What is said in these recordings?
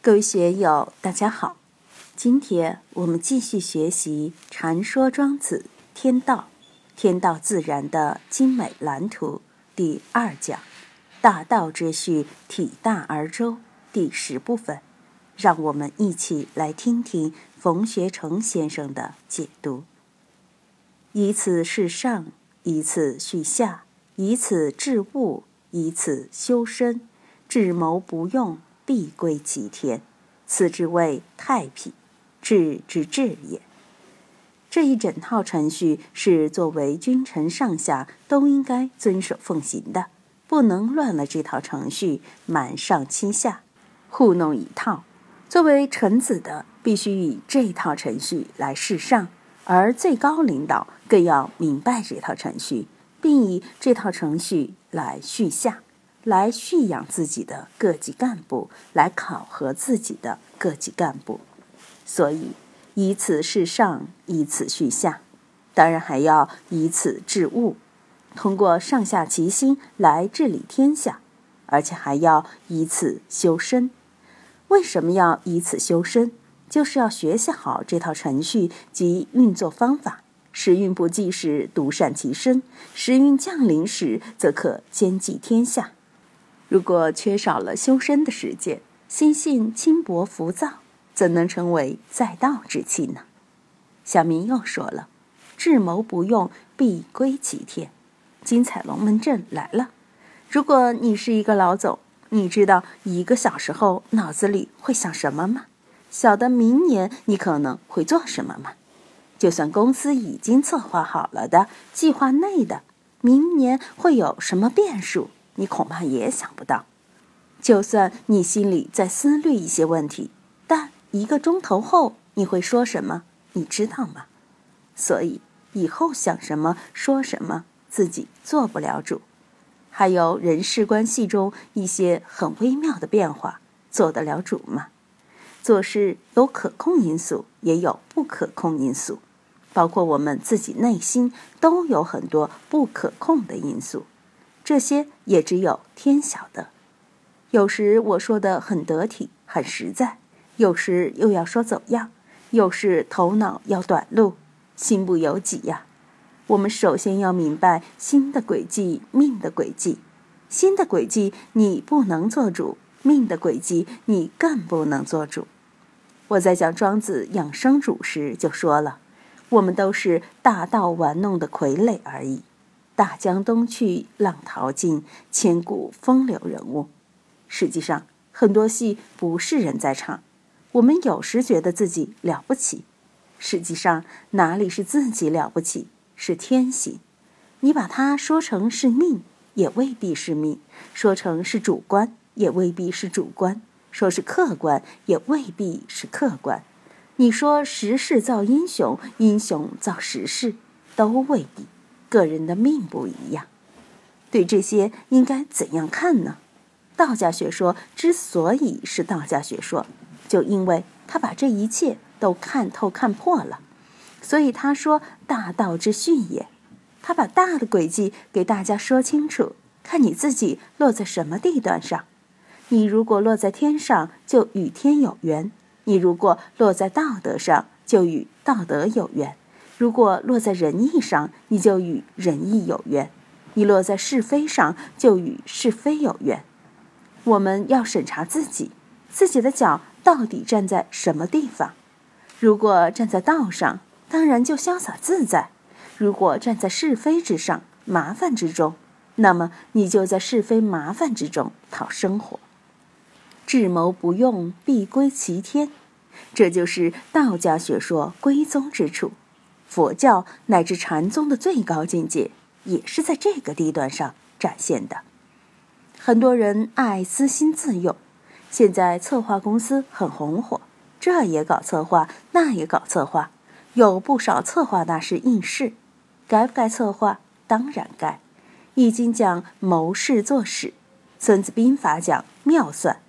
各位学友，大家好。今天我们继续学习《禅说庄子天道》，天道自然的精美蓝图第二讲“大道之序，体大而周”第十部分。让我们一起来听听冯学成先生的解读。以此事上，以此序下，以此治物，以此修身。智谋不用，必归其天。此之谓太平。治之治也。这一整套程序是作为君臣上下都应该遵守奉行的，不能乱了这套程序，满上欺下，糊弄一套。作为臣子的，必须以这套程序来事上，而最高领导更要明白这套程序，并以这套程序来训下，来蓄养自己的各级干部，来考核自己的各级干部。所以，以此事上，以此序下，当然还要以此治物，通过上下齐心来治理天下，而且还要以此修身。为什么要以此修身？就是要学习好这套程序及运作方法。时运不济时，独善其身；时运降临时，则可兼济天下。如果缺少了修身的实践，心性轻薄浮躁。怎能成为在道之器呢？小明又说了：“智谋不用，必归其天。”精彩龙门阵来了。如果你是一个老总，你知道一个小时后脑子里会想什么吗？晓得明年你可能会做什么吗？就算公司已经策划好了的计划内的明年会有什么变数，你恐怕也想不到。就算你心里在思虑一些问题，但一个钟头后你会说什么？你知道吗？所以以后想什么说什么，自己做不了主。还有人事关系中一些很微妙的变化，做得了主吗？做事有可控因素，也有不可控因素，包括我们自己内心都有很多不可控的因素，这些也只有天晓得。有时我说的很得体，很实在。有时又要说走样，有时头脑要短路，心不由己呀。我们首先要明白心的轨迹，命的轨迹。心的轨迹你不能做主，命的轨迹你更不能做主。我在讲庄子养生主时就说了，我们都是大道玩弄的傀儡而已。大江东去，浪淘尽，千古风流人物。实际上，很多戏不是人在唱。我们有时觉得自己了不起，实际上哪里是自己了不起，是天性。你把它说成是命，也未必是命；说成是主观，也未必是主观；说是客观，也未必是客观。你说时势造英雄，英雄造时势，都未必。个人的命不一样。对这些应该怎样看呢？道家学说之所以是道家学说。就因为他把这一切都看透看破了，所以他说大道之序也。他把大的轨迹给大家说清楚，看你自己落在什么地段上。你如果落在天上，就与天有缘；你如果落在道德上，就与道德有缘；如果落在仁义上，你就与仁义有缘；你落在是非上，就与是非有缘。我们要审查自己，自己的脚。到底站在什么地方？如果站在道上，当然就潇洒自在；如果站在是非之上、麻烦之中，那么你就在是非麻烦之中讨生活。智谋不用，必归其天。这就是道家学说归宗之处。佛教乃至禅宗的最高境界，也是在这个地段上展现的。很多人爱私心自用。现在策划公司很红火，这也搞策划，那也搞策划，有不少策划大师应试。该不该策划？当然该。《易经》讲谋事做事，《孙子兵法》讲妙算，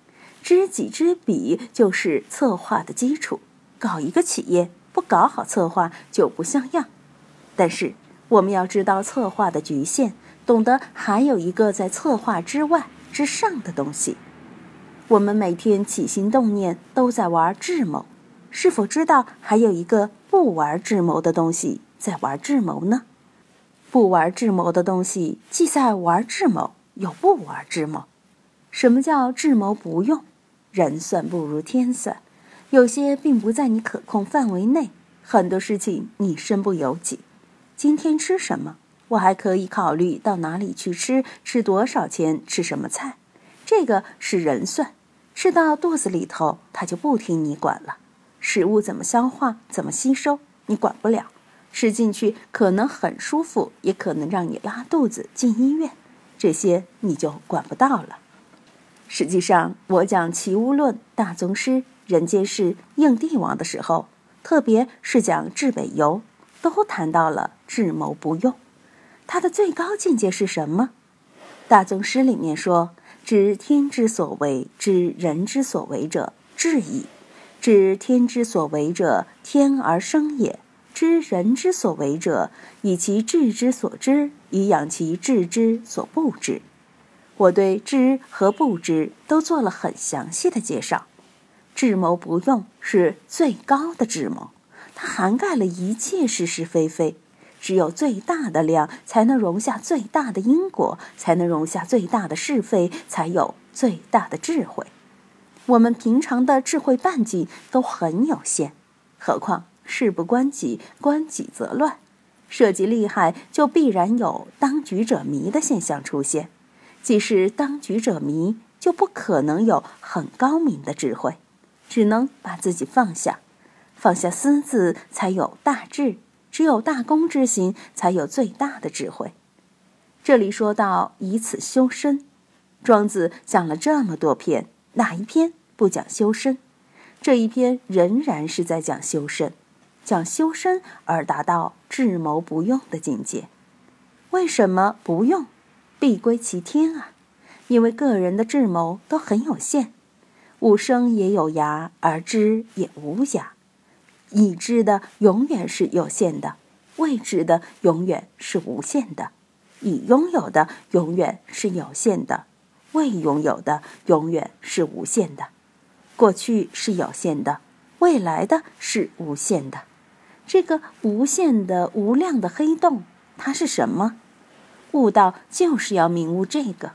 知己知彼就是策划的基础。搞一个企业，不搞好策划就不像样。但是我们要知道策划的局限，懂得还有一个在策划之外之上的东西。我们每天起心动念都在玩智谋，是否知道还有一个不玩智谋的东西在玩智谋呢？不玩智谋的东西既在玩智谋，又不玩智谋。什么叫智谋不用？人算不如天算，有些并不在你可控范围内，很多事情你身不由己。今天吃什么？我还可以考虑到哪里去吃，吃多少钱，吃什么菜，这个是人算。吃到肚子里头，他就不听你管了。食物怎么消化，怎么吸收，你管不了。吃进去可能很舒服，也可能让你拉肚子进医院，这些你就管不到了。实际上，我讲《齐物论》《大宗师》《人间世》《应帝王》的时候，特别是讲治北游，都谈到了智谋不用。他的最高境界是什么？《大宗师》里面说：“知天之所为，知人之所为者，智矣；知天之所为者，天而生也；知人之所为者，以其智之所知，以养其智之所不知。”我对知和不知都做了很详细的介绍。智谋不用是最高的智谋，它涵盖了一切是是非非。只有最大的量，才能容下最大的因果，才能容下最大的是非，才有最大的智慧。我们平常的智慧半径都很有限，何况事不关己，关己则乱。涉及厉害，就必然有当局者迷的现象出现。即使当局者迷，就不可能有很高明的智慧，只能把自己放下，放下私自，才有大智。只有大公之心，才有最大的智慧。这里说到以此修身，庄子讲了这么多篇，哪一篇不讲修身？这一篇仍然是在讲修身，讲修身而达到智谋不用的境界。为什么不用？必归其天啊！因为个人的智谋都很有限，物生也有涯，而知也无涯。已知的永远是有限的，未知的永远是无限的，已拥有的永远是有限的，未拥有的永远是无限的。过去是有限的，未来的是无限的。这个无限的无量的黑洞，它是什么？悟道就是要明悟这个。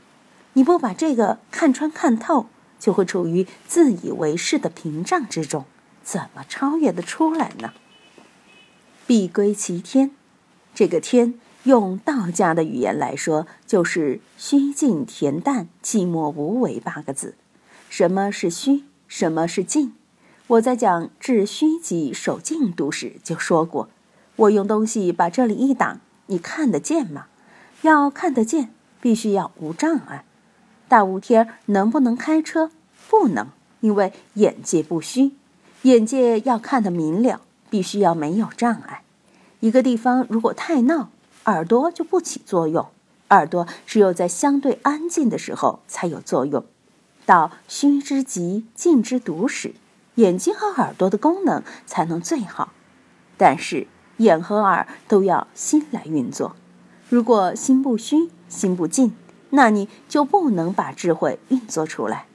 你不把这个看穿看透，就会处于自以为是的屏障之中。怎么超越的出来呢？必归其天，这个天用道家的语言来说，就是虚静恬淡、寂寞无为八个字。什么是虚？什么是静？我在讲治虚极、守静度时就说过，我用东西把这里一挡，你看得见吗？要看得见，必须要无障碍。大雾天能不能开车？不能，因为眼界不虚。眼界要看得明了，必须要没有障碍。一个地方如果太闹，耳朵就不起作用。耳朵只有在相对安静的时候才有作用。到虚之极、静之笃时，眼睛和耳朵的功能才能最好。但是眼和耳都要心来运作。如果心不虚、心不静，那你就不能把智慧运作出来。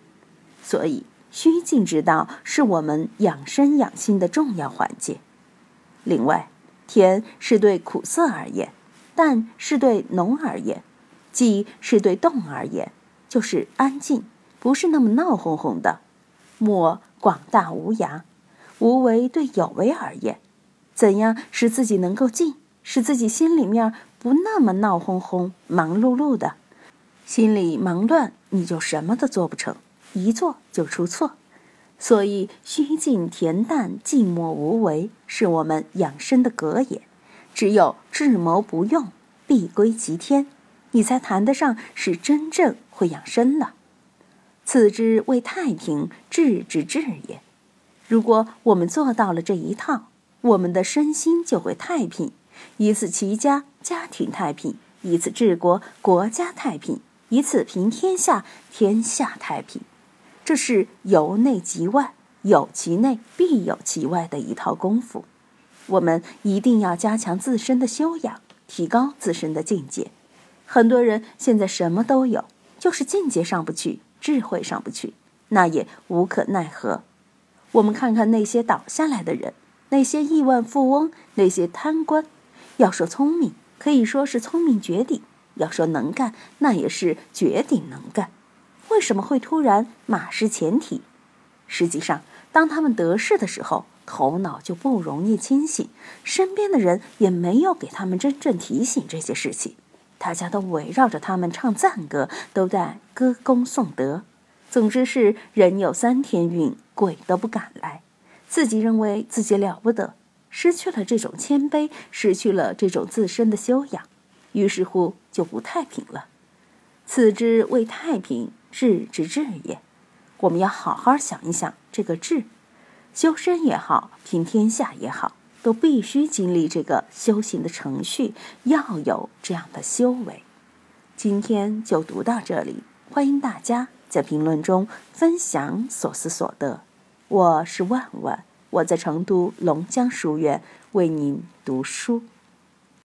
所以。虚静之道是我们养生养心的重要环节。另外，甜是对苦涩而言，淡是对浓而言，静是对动而言，就是安静，不是那么闹哄哄的。莫广大无涯，无为对有为而言，怎样使自己能够静，使自己心里面不那么闹哄哄、忙碌碌的？心里忙乱，你就什么都做不成。一做就出错，所以虚静恬淡、寂寞无为是我们养生的格言。只有智谋不用，必归其天，你才谈得上是真正会养生了。此之谓太平，治之治也。如果我们做到了这一套，我们的身心就会太平，以此齐家，家庭太平；以此治国，国家太平；以此平天下，天下太平。这是由内及外，有其内必有其外的一套功夫。我们一定要加强自身的修养，提高自身的境界。很多人现在什么都有，就是境界上不去，智慧上不去。那也无可奈何。我们看看那些倒下来的人，那些亿万富翁，那些贪官，要说聪明，可以说是聪明绝顶；要说能干，那也是绝顶能干。为什么会突然马失前蹄？实际上，当他们得势的时候，头脑就不容易清醒，身边的人也没有给他们真正提醒这些事情。大家都围绕着他们唱赞歌，都在歌功颂德。总之是人有三天运，鬼都不敢来。自己认为自己了不得，失去了这种谦卑，失去了这种自身的修养，于是乎就不太平了。此之谓太平，治之治也。我们要好好想一想这个治，修身也好，平天下也好。都必须经历这个修行的程序，要有这样的修为。今天就读到这里，欢迎大家在评论中分享所思所得。我是万万，我在成都龙江书院为您读书。